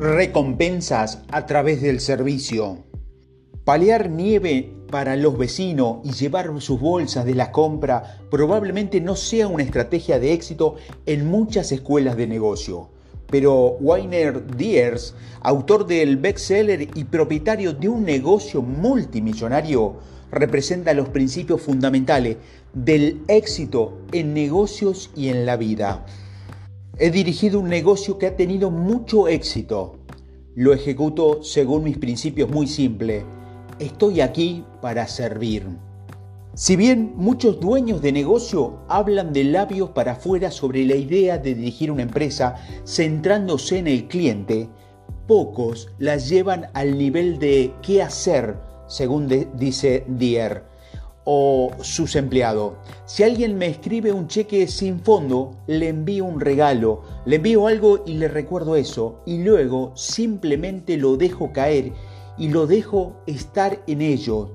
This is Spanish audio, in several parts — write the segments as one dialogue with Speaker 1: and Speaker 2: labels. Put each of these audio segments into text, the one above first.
Speaker 1: recompensas a través del servicio. Palear nieve para los vecinos y llevar sus bolsas de la compra probablemente no sea una estrategia de éxito en muchas escuelas de negocio. Pero Weiner Diers, autor del bestseller y propietario de un negocio multimillonario, representa los principios fundamentales del éxito en negocios y en la vida. He dirigido un negocio que ha tenido mucho éxito. Lo ejecuto según mis principios muy simples. Estoy aquí para servir. Si bien muchos dueños de negocio hablan de labios para afuera sobre la idea de dirigir una empresa centrándose en el cliente, pocos la llevan al nivel de qué hacer, según dice Dier o sus empleados. Si alguien me escribe un cheque sin fondo, le envío un regalo, le envío algo y le recuerdo eso, y luego simplemente lo dejo caer y lo dejo estar en ello.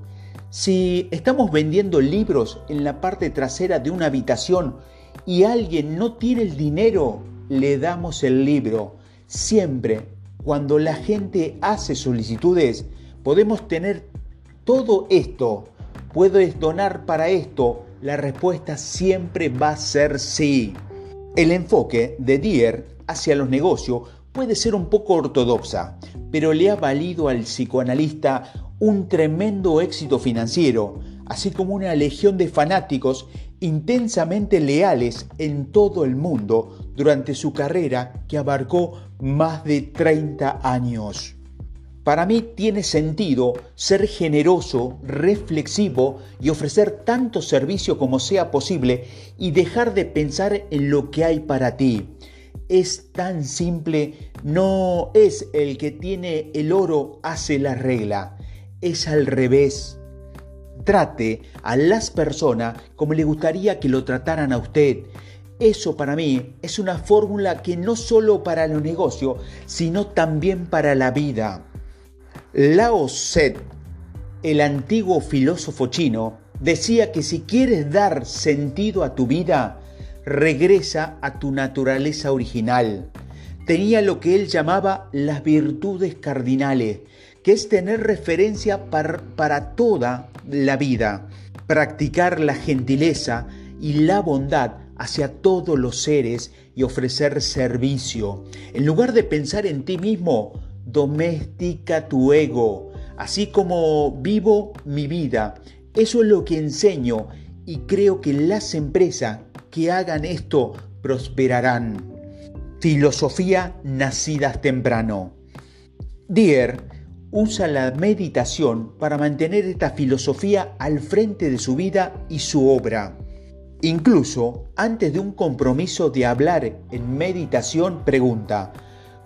Speaker 1: Si estamos vendiendo libros en la parte trasera de una habitación y alguien no tiene el dinero, le damos el libro. Siempre, cuando la gente hace solicitudes, podemos tener todo esto ¿Puedes donar para esto? La respuesta siempre va a ser sí. El enfoque de Dier hacia los negocios puede ser un poco ortodoxa, pero le ha valido al psicoanalista un tremendo éxito financiero, así como una legión de fanáticos intensamente leales en todo el mundo durante su carrera que abarcó más de 30 años. Para mí tiene sentido ser generoso, reflexivo y ofrecer tanto servicio como sea posible y dejar de pensar en lo que hay para ti. Es tan simple, no es el que tiene el oro hace la regla, es al revés. Trate a las personas como le gustaría que lo trataran a usted. Eso para mí es una fórmula que no solo para los negocios, sino también para la vida. Lao Tse, el antiguo filósofo chino, decía que si quieres dar sentido a tu vida, regresa a tu naturaleza original. Tenía lo que él llamaba las virtudes cardinales, que es tener referencia para, para toda la vida, practicar la gentileza y la bondad hacia todos los seres y ofrecer servicio. En lugar de pensar en ti mismo, doméstica tu ego, así como vivo mi vida. Eso es lo que enseño y creo que las empresas que hagan esto prosperarán. Filosofía nacidas temprano. Dier usa la meditación para mantener esta filosofía al frente de su vida y su obra. Incluso antes de un compromiso de hablar en meditación pregunta,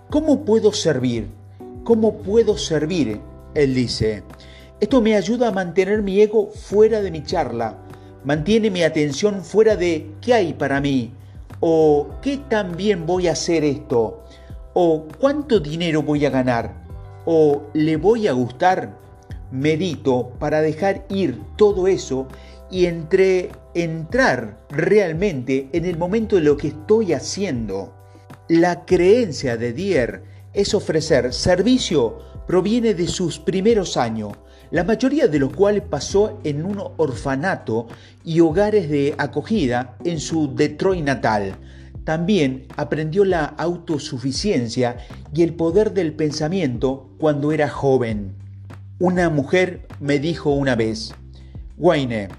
Speaker 1: ¿cómo puedo servir? ¿Cómo puedo servir? Él dice, esto me ayuda a mantener mi ego fuera de mi charla, mantiene mi atención fuera de ¿qué hay para mí? ¿O qué tan bien voy a hacer esto? ¿O cuánto dinero voy a ganar? ¿O le voy a gustar? Medito para dejar ir todo eso y entre, entrar realmente en el momento de lo que estoy haciendo. La creencia de Dier es ofrecer servicio proviene de sus primeros años, la mayoría de los cuales pasó en un orfanato y hogares de acogida en su Detroit natal. También aprendió la autosuficiencia y el poder del pensamiento cuando era joven. Una mujer me dijo una vez, Wayne,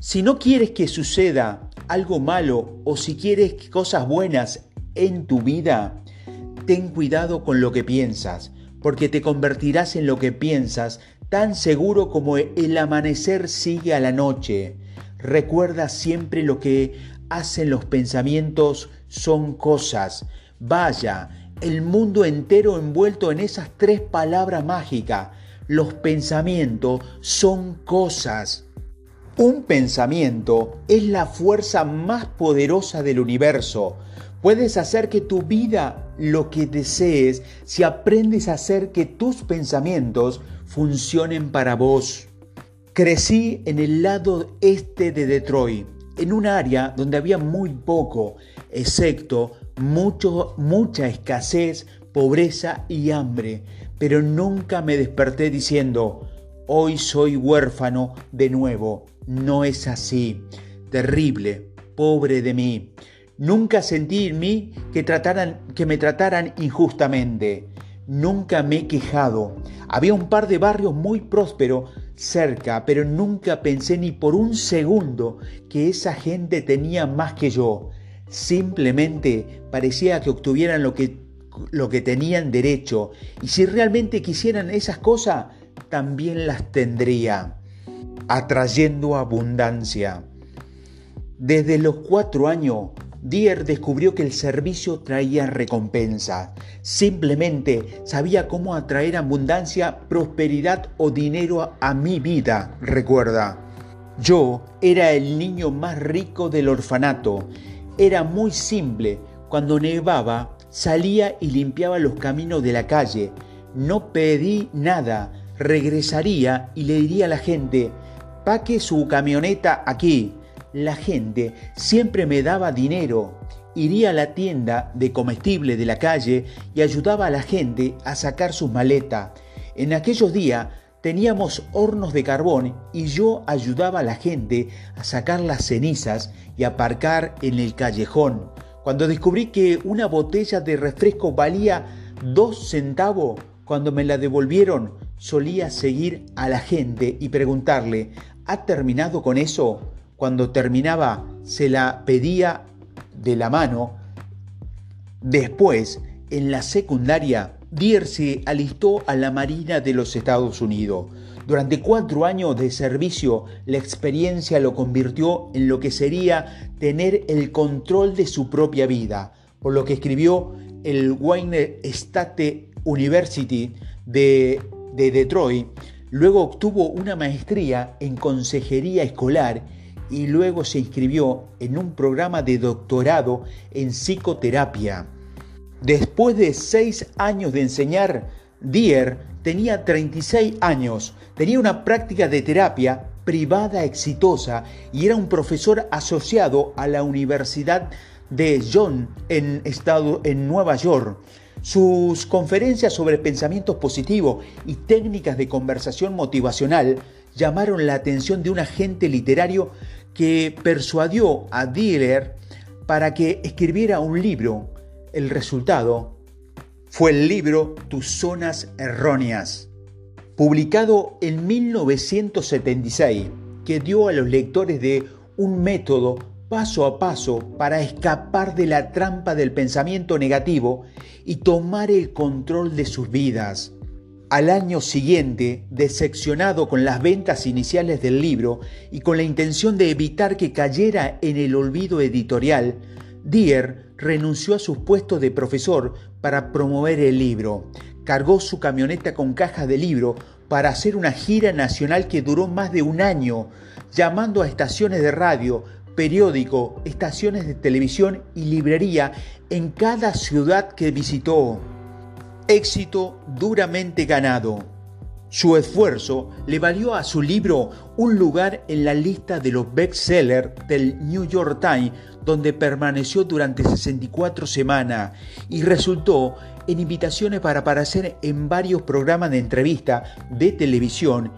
Speaker 1: si no quieres que suceda algo malo o si quieres cosas buenas en tu vida, ten cuidado con lo que piensas, porque te convertirás en lo que piensas tan seguro como el amanecer sigue a la noche. Recuerda siempre lo que hacen los pensamientos son cosas. Vaya, el mundo entero envuelto en esas tres palabras mágicas. Los pensamientos son cosas. Un pensamiento es la fuerza más poderosa del universo. Puedes hacer que tu vida lo que desees si aprendes a hacer que tus pensamientos funcionen para vos. Crecí en el lado este de Detroit, en un área donde había muy poco, excepto mucho, mucha escasez pobreza y hambre, pero nunca me desperté diciendo, hoy soy huérfano de nuevo. No es así. Terrible, pobre de mí. Nunca sentí en mí que, trataran, que me trataran injustamente. Nunca me he quejado. Había un par de barrios muy prósperos cerca, pero nunca pensé ni por un segundo que esa gente tenía más que yo. Simplemente parecía que obtuvieran lo que, lo que tenían derecho. Y si realmente quisieran esas cosas, también las tendría, atrayendo abundancia. Desde los cuatro años, Dier descubrió que el servicio traía recompensa. Simplemente sabía cómo atraer abundancia, prosperidad o dinero a mi vida, recuerda. Yo era el niño más rico del orfanato. Era muy simple. Cuando nevaba, salía y limpiaba los caminos de la calle. No pedí nada, regresaría y le diría a la gente, paque su camioneta aquí. La gente siempre me daba dinero. Iría a la tienda de comestible de la calle y ayudaba a la gente a sacar sus maletas. En aquellos días teníamos hornos de carbón y yo ayudaba a la gente a sacar las cenizas y aparcar en el callejón. Cuando descubrí que una botella de refresco valía dos centavos, cuando me la devolvieron, solía seguir a la gente y preguntarle, ¿ha terminado con eso? Cuando terminaba, se la pedía de la mano. Después, en la secundaria, Dier se alistó a la Marina de los Estados Unidos. Durante cuatro años de servicio, la experiencia lo convirtió en lo que sería tener el control de su propia vida, por lo que escribió el Wayne State University de de Detroit, luego obtuvo una maestría en consejería escolar y luego se inscribió en un programa de doctorado en psicoterapia. Después de seis años de enseñar, Dier tenía 36 años, tenía una práctica de terapia privada exitosa y era un profesor asociado a la Universidad de John en, estado, en Nueva York. Sus conferencias sobre pensamientos positivos y técnicas de conversación motivacional llamaron la atención de un agente literario que persuadió a Diller para que escribiera un libro. El resultado fue el libro Tus zonas erróneas, publicado en 1976, que dio a los lectores de un método paso a paso para escapar de la trampa del pensamiento negativo y tomar el control de sus vidas. Al año siguiente, decepcionado con las ventas iniciales del libro y con la intención de evitar que cayera en el olvido editorial, Dier renunció a su puesto de profesor para promover el libro. Cargó su camioneta con cajas de libro para hacer una gira nacional que duró más de un año, llamando a estaciones de radio, periódico, estaciones de televisión y librería en cada ciudad que visitó. Éxito duramente ganado. Su esfuerzo le valió a su libro un lugar en la lista de los bestsellers del New York Times, donde permaneció durante 64 semanas y resultó en invitaciones para aparecer en varios programas de entrevista de televisión.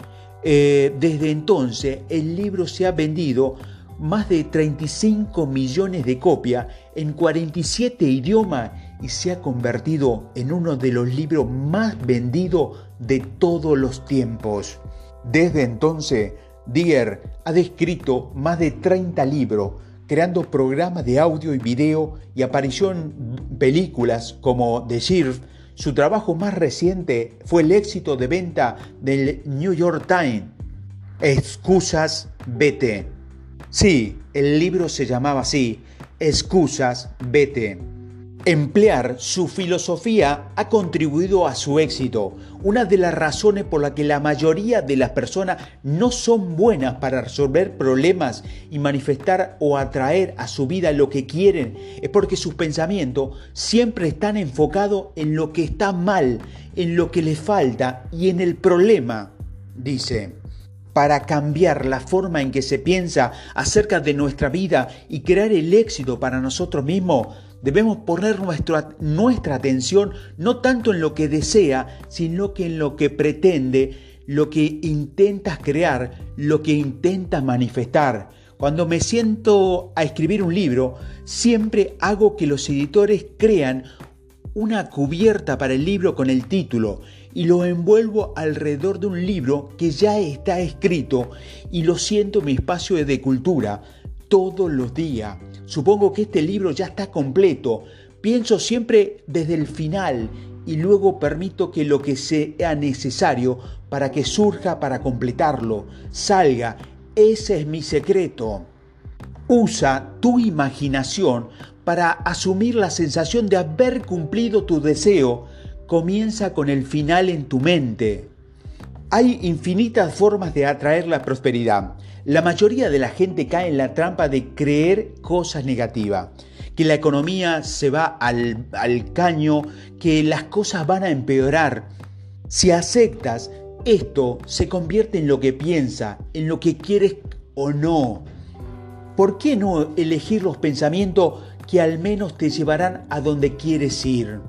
Speaker 1: Eh, desde entonces, el libro se ha vendido más de 35 millones de copias en 47 idiomas y se ha convertido en uno de los libros más vendidos de todos los tiempos. Desde entonces, Dier ha descrito más de 30 libros, creando programas de audio y video y apareció en películas como The Sheriff. Su trabajo más reciente fue el éxito de venta del New York Times. Excusas BT. Sí, el libro se llamaba así, Excusas, vete. Emplear su filosofía ha contribuido a su éxito, una de las razones por las que la mayoría de las personas no son buenas para resolver problemas y manifestar o atraer a su vida lo que quieren es porque sus pensamientos siempre están enfocados en lo que está mal, en lo que le falta y en el problema, dice. Para cambiar la forma en que se piensa acerca de nuestra vida y crear el éxito para nosotros mismos, Debemos poner nuestra, atención no tanto en lo que desea, sino que en lo que pretende, lo que intentas crear, lo que intentas manifestar. Cuando me siento a escribir un libro, siempre hago que los editores crean una cubierta para el libro con el título y lo envuelvo alrededor de un libro que ya está escrito y lo siento en mi espacio de cultura todos los días. Supongo que este libro ya está completo. Pienso siempre desde el final y luego permito que lo que sea necesario para que surja para completarlo, salga. Ese es mi secreto. Usa tu imaginación para asumir la sensación de haber cumplido tu deseo. Comienza con el final en tu mente. Hay infinitas formas de atraer la prosperidad. La mayoría de la gente cae en la trampa de creer cosas negativas, que la economía se va al, caño, que las cosas van a empeorar. Si aceptas esto, se convierte en lo que piensa, en lo que quieres o no. ¿Por qué no elegir los pensamientos que al menos te llevarán a donde quieres ir?